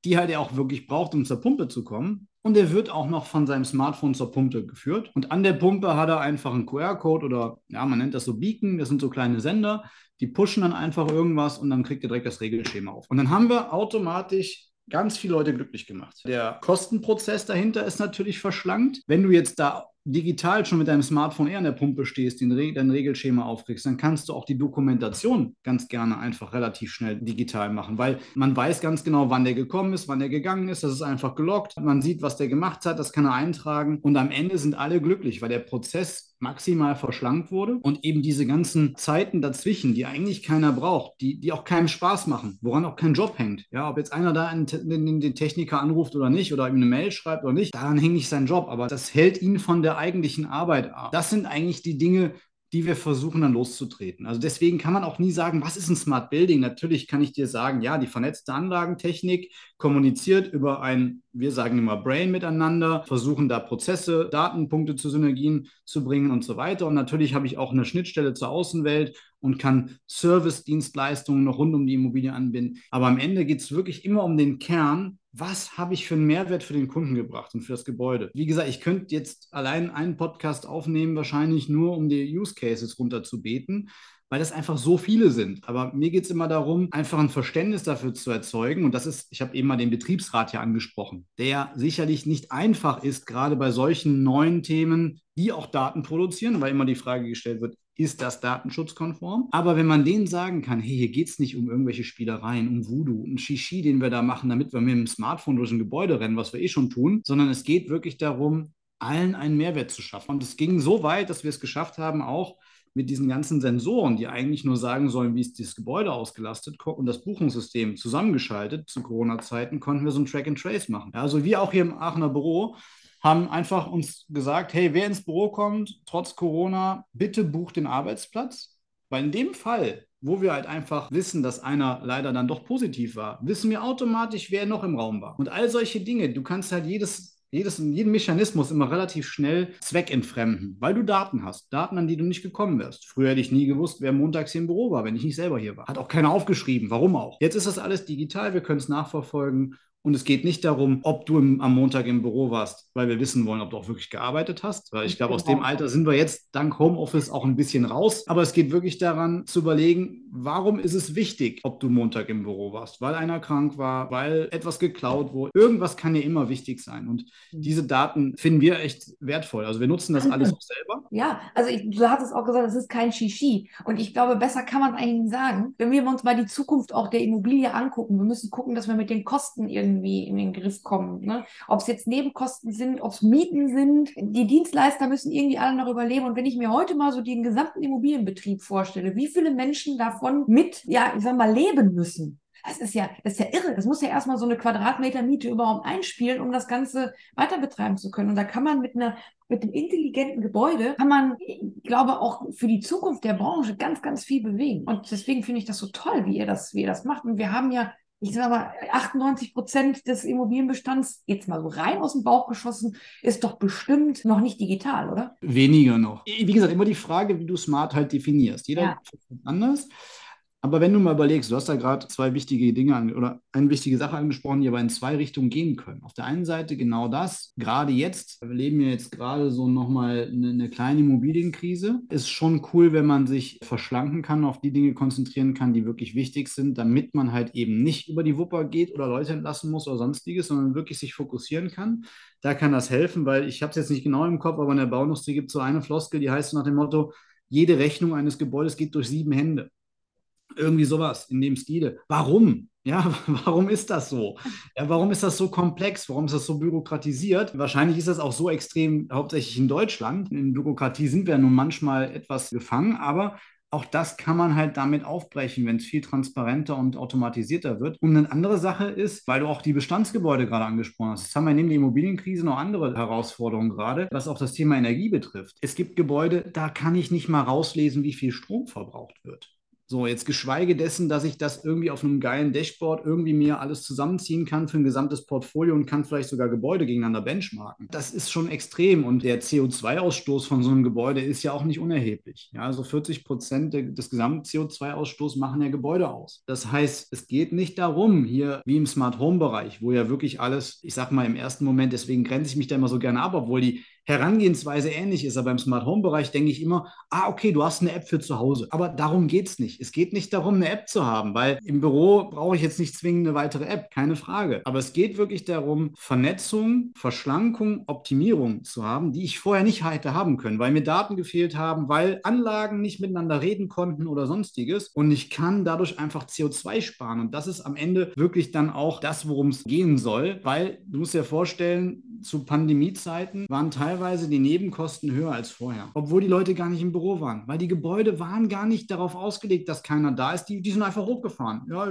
C: die halt er auch wirklich braucht, um zur Pumpe zu kommen. Und er wird auch noch von seinem Smartphone zur Pumpe geführt. Und an der Pumpe hat er einfach einen QR-Code oder, ja, man nennt das so Beacon, das sind so kleine Sender, die pushen dann einfach irgendwas und dann kriegt ihr direkt das Regelschema auf. Und dann haben wir automatisch ganz viele Leute glücklich gemacht. Der Kostenprozess dahinter ist natürlich verschlankt. Wenn du jetzt da digital schon mit deinem Smartphone eher an der Pumpe stehst, Re dein Regelschema aufkriegst, dann kannst du auch die Dokumentation ganz gerne einfach relativ schnell digital machen, weil man weiß ganz genau, wann der gekommen ist, wann der gegangen ist. Das ist einfach gelockt. Man sieht, was der gemacht hat, das kann er eintragen und am Ende sind alle glücklich, weil der Prozess maximal verschlankt wurde und eben diese ganzen Zeiten dazwischen, die eigentlich keiner braucht, die, die auch keinem Spaß machen, woran auch kein Job hängt. Ja, ob jetzt einer da einen, den, den Techniker anruft oder nicht oder ihm eine Mail schreibt oder nicht, daran hängt nicht sein Job, aber das hält ihn von der eigentlichen Arbeit ab. Das sind eigentlich die Dinge, die wir versuchen dann loszutreten. Also deswegen kann man auch nie sagen, was ist ein Smart Building? Natürlich kann ich dir sagen, ja, die vernetzte Anlagentechnik kommuniziert über ein, wir sagen immer Brain miteinander, versuchen da Prozesse, Datenpunkte zu Synergien zu bringen und so weiter. Und natürlich habe ich auch eine Schnittstelle zur Außenwelt und kann Service-Dienstleistungen noch rund um die Immobilie anbinden. Aber am Ende geht es wirklich immer um den Kern, was habe ich für einen Mehrwert für den Kunden gebracht und für das Gebäude. Wie gesagt, ich könnte jetzt allein einen Podcast aufnehmen, wahrscheinlich nur um die Use Cases runterzubeten, weil das einfach so viele sind. Aber mir geht es immer darum, einfach ein Verständnis dafür zu erzeugen. Und das ist, ich habe eben mal den Betriebsrat hier angesprochen, der sicherlich nicht einfach ist, gerade bei solchen neuen Themen, die auch Daten produzieren, weil immer die Frage gestellt wird, ist das datenschutzkonform? Aber wenn man denen sagen kann, hey, hier geht es nicht um irgendwelche Spielereien, um Voodoo, um Shishi, den wir da machen, damit wir mit dem Smartphone durch ein Gebäude rennen, was wir eh schon tun, sondern es geht wirklich darum, allen einen Mehrwert zu schaffen. Und es ging so weit, dass wir es geschafft haben, auch mit diesen ganzen Sensoren, die eigentlich nur sagen sollen, wie ist dieses Gebäude ausgelastet und das Buchungssystem zusammengeschaltet zu Corona-Zeiten, konnten wir so ein Track and Trace machen. Also wie auch hier im Aachener Büro haben einfach uns gesagt, hey, wer ins Büro kommt, trotz Corona, bitte bucht den Arbeitsplatz. Weil in dem Fall, wo wir halt einfach wissen, dass einer leider dann doch positiv war, wissen wir automatisch, wer noch im Raum war. Und all solche Dinge, du kannst halt jedes jedes, jeden Mechanismus immer relativ schnell zweckentfremden, weil du Daten hast. Daten, an die du nicht gekommen wärst. Früher hätte ich nie gewusst, wer montags hier im Büro war, wenn ich nicht selber hier war. Hat auch keiner aufgeschrieben. Warum auch? Jetzt ist das alles digital. Wir können es nachverfolgen. Und es geht nicht darum, ob du im, am Montag im Büro warst, weil wir wissen wollen, ob du auch wirklich gearbeitet hast. Weil ich glaube, aus dem Alter sind wir jetzt dank Homeoffice auch ein bisschen raus. Aber es geht wirklich daran zu überlegen, warum ist es wichtig, ob du Montag im Büro warst? Weil einer krank war, weil etwas geklaut wurde. Irgendwas kann ja immer wichtig sein. Und mhm. diese Daten finden wir echt wertvoll. Also wir nutzen das alles auch selber.
B: Ja, also ich, du hast es auch gesagt, es ist kein Shishi. Und ich glaube, besser kann man eigentlich sagen, wenn wir uns mal die Zukunft auch der Immobilie angucken, wir müssen gucken, dass wir mit den Kosten irgendwie irgendwie in den Griff kommen. Ne? Ob es jetzt Nebenkosten sind, ob es Mieten sind, die Dienstleister müssen irgendwie alle noch überleben. Und wenn ich mir heute mal so den gesamten Immobilienbetrieb vorstelle, wie viele Menschen davon mit, ja, ich sag mal, leben müssen. Das ist ja, das ist ja irre. Das muss ja erstmal so eine Quadratmeter Miete überhaupt einspielen, um das Ganze weiter betreiben zu können. Und da kann man mit einer, mit einem intelligenten Gebäude, kann man, ich glaube, auch für die Zukunft der Branche ganz, ganz viel bewegen. Und deswegen finde ich das so toll, wie ihr das, wie ihr das macht. Und wir haben ja ich sage mal, 98 Prozent des Immobilienbestands, jetzt mal so rein aus dem Bauch geschossen, ist doch bestimmt noch nicht digital, oder?
C: Weniger noch. Wie gesagt, immer die Frage, wie du smart halt definierst. Jeder ja. anders. Aber wenn du mal überlegst, du hast da gerade zwei wichtige Dinge an, oder eine wichtige Sache angesprochen, die aber in zwei Richtungen gehen können. Auf der einen Seite genau das, gerade jetzt, wir leben ja jetzt gerade so nochmal eine, eine kleine Immobilienkrise, ist schon cool, wenn man sich verschlanken kann, auf die Dinge konzentrieren kann, die wirklich wichtig sind, damit man halt eben nicht über die Wupper geht oder Leute entlassen muss oder sonstiges, sondern wirklich sich fokussieren kann. Da kann das helfen, weil ich habe es jetzt nicht genau im Kopf, aber in der Bauindustrie gibt es so eine Floskel, die heißt nach dem Motto, jede Rechnung eines Gebäudes geht durch sieben Hände. Irgendwie sowas in dem Stile. Warum? Ja, warum ist das so? Ja, warum ist das so komplex? Warum ist das so bürokratisiert? Wahrscheinlich ist das auch so extrem, hauptsächlich in Deutschland. In Bürokratie sind wir nun manchmal etwas gefangen, aber auch das kann man halt damit aufbrechen, wenn es viel transparenter und automatisierter wird. Und eine andere Sache ist, weil du auch die Bestandsgebäude gerade angesprochen hast. Jetzt haben wir neben der Immobilienkrise noch andere Herausforderungen gerade, was auch das Thema Energie betrifft. Es gibt Gebäude, da kann ich nicht mal rauslesen, wie viel Strom verbraucht wird. So, jetzt geschweige dessen, dass ich das irgendwie auf einem geilen Dashboard irgendwie mir alles zusammenziehen kann für ein gesamtes Portfolio und kann vielleicht sogar Gebäude gegeneinander benchmarken. Das ist schon extrem und der CO2-Ausstoß von so einem Gebäude ist ja auch nicht unerheblich. Ja, also 40 Prozent des gesamten CO2-Ausstoßes machen ja Gebäude aus. Das heißt, es geht nicht darum, hier wie im Smart Home-Bereich, wo ja wirklich alles, ich sag mal im ersten Moment, deswegen grenze ich mich da immer so gerne ab, obwohl die Herangehensweise ähnlich ist. Aber im Smart Home Bereich denke ich immer, ah, okay, du hast eine App für zu Hause. Aber darum geht es nicht. Es geht nicht darum, eine App zu haben, weil im Büro brauche ich jetzt nicht zwingend eine weitere App, keine Frage. Aber es geht wirklich darum, Vernetzung, Verschlankung, Optimierung zu haben, die ich vorher nicht hätte haben können, weil mir Daten gefehlt haben, weil Anlagen nicht miteinander reden konnten oder sonstiges. Und ich kann dadurch einfach CO2 sparen. Und das ist am Ende wirklich dann auch das, worum es gehen soll, weil du musst dir vorstellen, zu Pandemiezeiten waren teilweise die Nebenkosten höher als vorher, obwohl die Leute gar nicht im Büro waren, weil die Gebäude waren gar nicht darauf ausgelegt, dass keiner da ist. Die, die sind einfach hochgefahren. Ja,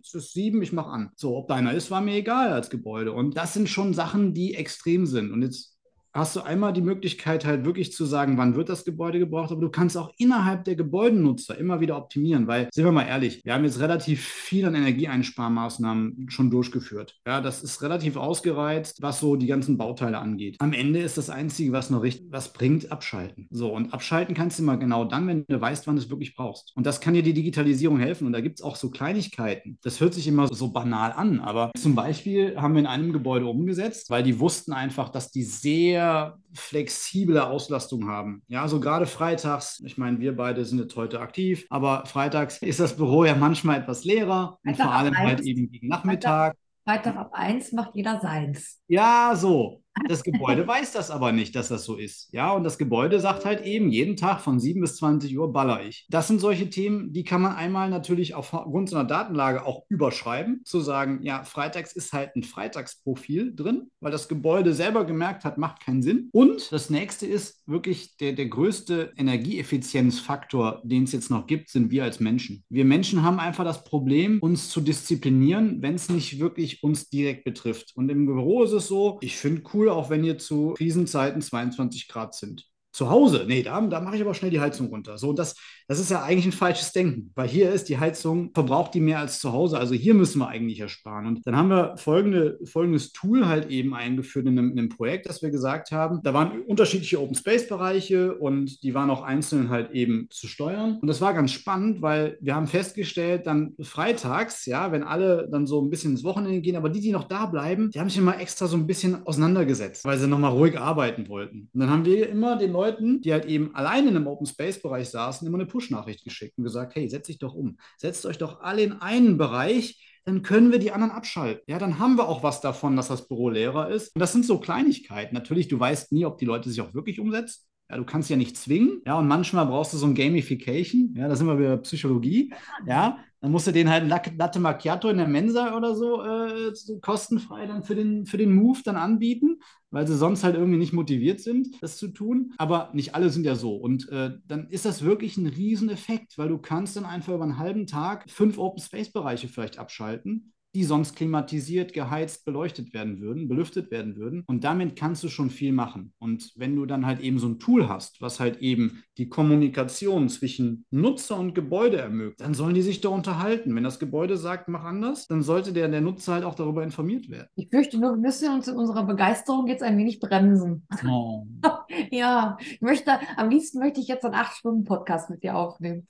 C: es ist sieben, ich mache an. So, ob deiner ist, war mir egal als Gebäude. Und das sind schon Sachen, die extrem sind. Und jetzt hast du einmal die Möglichkeit, halt wirklich zu sagen, wann wird das Gebäude gebraucht, aber du kannst auch innerhalb der Gebäudenutzer immer wieder optimieren, weil, sind wir mal ehrlich, wir haben jetzt relativ viel an Energieeinsparmaßnahmen schon durchgeführt. Ja, das ist relativ ausgereizt, was so die ganzen Bauteile angeht. Am Ende ist das Einzige, was noch richtig, was bringt, abschalten. So, und abschalten kannst du immer genau dann, wenn du weißt, wann du es wirklich brauchst. Und das kann dir die Digitalisierung helfen. Und da gibt es auch so Kleinigkeiten. Das hört sich immer so banal an, aber zum Beispiel haben wir in einem Gebäude umgesetzt, weil die wussten einfach, dass die sehr sehr flexible Auslastung haben. Ja, so gerade freitags, ich meine, wir beide sind jetzt heute aktiv, aber freitags ist das Büro ja manchmal etwas leerer und vor allem halt eben gegen Nachmittag.
B: Freitag ab eins macht jeder seins.
C: Ja, so. Das Gebäude weiß das aber nicht, dass das so ist. Ja, und das Gebäude sagt halt eben, jeden Tag von 7 bis 20 Uhr baller ich. Das sind solche Themen, die kann man einmal natürlich aufgrund so einer Datenlage auch überschreiben, zu sagen, ja, freitags ist halt ein Freitagsprofil drin, weil das Gebäude selber gemerkt hat, macht keinen Sinn. Und das nächste ist wirklich der, der größte Energieeffizienzfaktor, den es jetzt noch gibt, sind wir als Menschen. Wir Menschen haben einfach das Problem, uns zu disziplinieren, wenn es nicht wirklich uns direkt betrifft. Und im Büro ist es so, ich finde cool, auch wenn hier zu Krisenzeiten 22 Grad sind. Zu Hause, nee, da, da mache ich aber schnell die Heizung runter. So, das, das ist ja eigentlich ein falsches Denken, weil hier ist die Heizung, verbraucht die mehr als zu Hause. Also hier müssen wir eigentlich ersparen. Und dann haben wir folgende, folgendes Tool halt eben eingeführt in einem, in einem Projekt, das wir gesagt haben. Da waren unterschiedliche Open Space Bereiche und die waren auch einzeln halt eben zu steuern. Und das war ganz spannend, weil wir haben festgestellt, dann freitags, ja, wenn alle dann so ein bisschen ins Wochenende gehen, aber die, die noch da bleiben, die haben sich immer extra so ein bisschen auseinandergesetzt, weil sie nochmal ruhig arbeiten wollten. Und dann haben wir immer den Leuten, die halt eben alleine in einem Open Space Bereich saßen, immer eine Push-Nachricht geschickt und gesagt, hey, setzt dich doch um. Setzt euch doch alle in einen Bereich, dann können wir die anderen abschalten. Ja, dann haben wir auch was davon, dass das Büro leerer ist. Und das sind so Kleinigkeiten. Natürlich, du weißt nie, ob die Leute sich auch wirklich umsetzen. Ja, du kannst ja nicht zwingen. Ja, und manchmal brauchst du so ein Gamification. Ja, da sind wir wieder Psychologie. Ja, dann musst du den halt Latte Macchiato in der Mensa oder so äh, kostenfrei dann für den, für den Move dann anbieten, weil sie sonst halt irgendwie nicht motiviert sind, das zu tun. Aber nicht alle sind ja so. Und äh, dann ist das wirklich ein Rieseneffekt, weil du kannst dann einfach über einen halben Tag fünf Open Space Bereiche vielleicht abschalten die sonst klimatisiert, geheizt, beleuchtet werden würden, belüftet werden würden. Und damit kannst du schon viel machen. Und wenn du dann halt eben so ein Tool hast, was halt eben die Kommunikation zwischen Nutzer und Gebäude ermöglicht, dann sollen die sich da unterhalten. Wenn das Gebäude sagt, mach anders, dann sollte der, der Nutzer halt auch darüber informiert werden.
B: Ich fürchte nur, wir müssen uns in unserer Begeisterung jetzt ein wenig bremsen. Oh. ja, ich möchte, am liebsten möchte ich jetzt einen acht Stunden Podcast mit dir aufnehmen.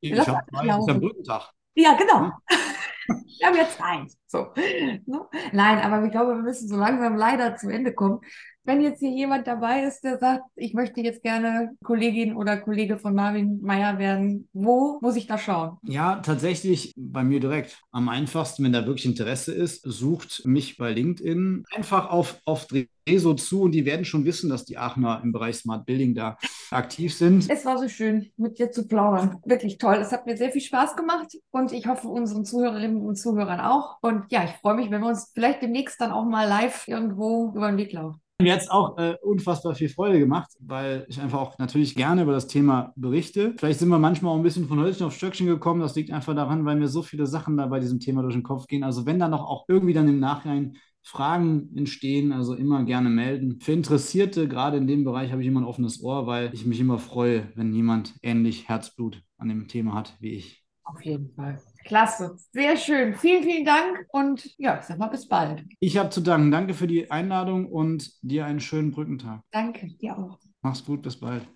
C: Ich habe einen Brückentag.
B: Ja, genau. Wir haben jetzt eins. So. Ne? Nein, aber ich glaube, wir müssen so langsam leider zum Ende kommen. Wenn jetzt hier jemand dabei ist, der sagt, ich möchte jetzt gerne Kollegin oder Kollege von Marvin Meyer werden, wo muss ich da schauen?
C: Ja, tatsächlich bei mir direkt. Am einfachsten, wenn da wirklich Interesse ist, sucht mich bei LinkedIn einfach auf, auf so zu und die werden schon wissen, dass die Aachener im Bereich Smart Building da aktiv sind.
B: Es war so schön, mit dir zu plaudern. Wirklich toll. Es hat mir sehr viel Spaß gemacht und ich hoffe unseren Zuhörerinnen und Zuhörern auch. Und ja, ich freue mich, wenn wir uns vielleicht demnächst dann auch mal live irgendwo über den Weg laufen.
C: Mir hat es auch äh, unfassbar viel Freude gemacht, weil ich einfach auch natürlich gerne über das Thema berichte. Vielleicht sind wir manchmal auch ein bisschen von Hölzchen auf Stöckchen gekommen. Das liegt einfach daran, weil mir so viele Sachen da bei diesem Thema durch den Kopf gehen. Also wenn da noch auch irgendwie dann im Nachhinein Fragen entstehen, also immer gerne melden. Für Interessierte, gerade in dem Bereich, habe ich immer ein offenes Ohr, weil ich mich immer freue, wenn jemand ähnlich Herzblut an dem Thema hat wie ich.
B: Auf jeden Fall. Klasse, sehr schön. Vielen, vielen Dank und ja, ich sag mal bis bald.
C: Ich habe zu danken. Danke für die Einladung und dir einen schönen Brückentag.
B: Danke, dir auch.
C: Mach's gut, bis bald.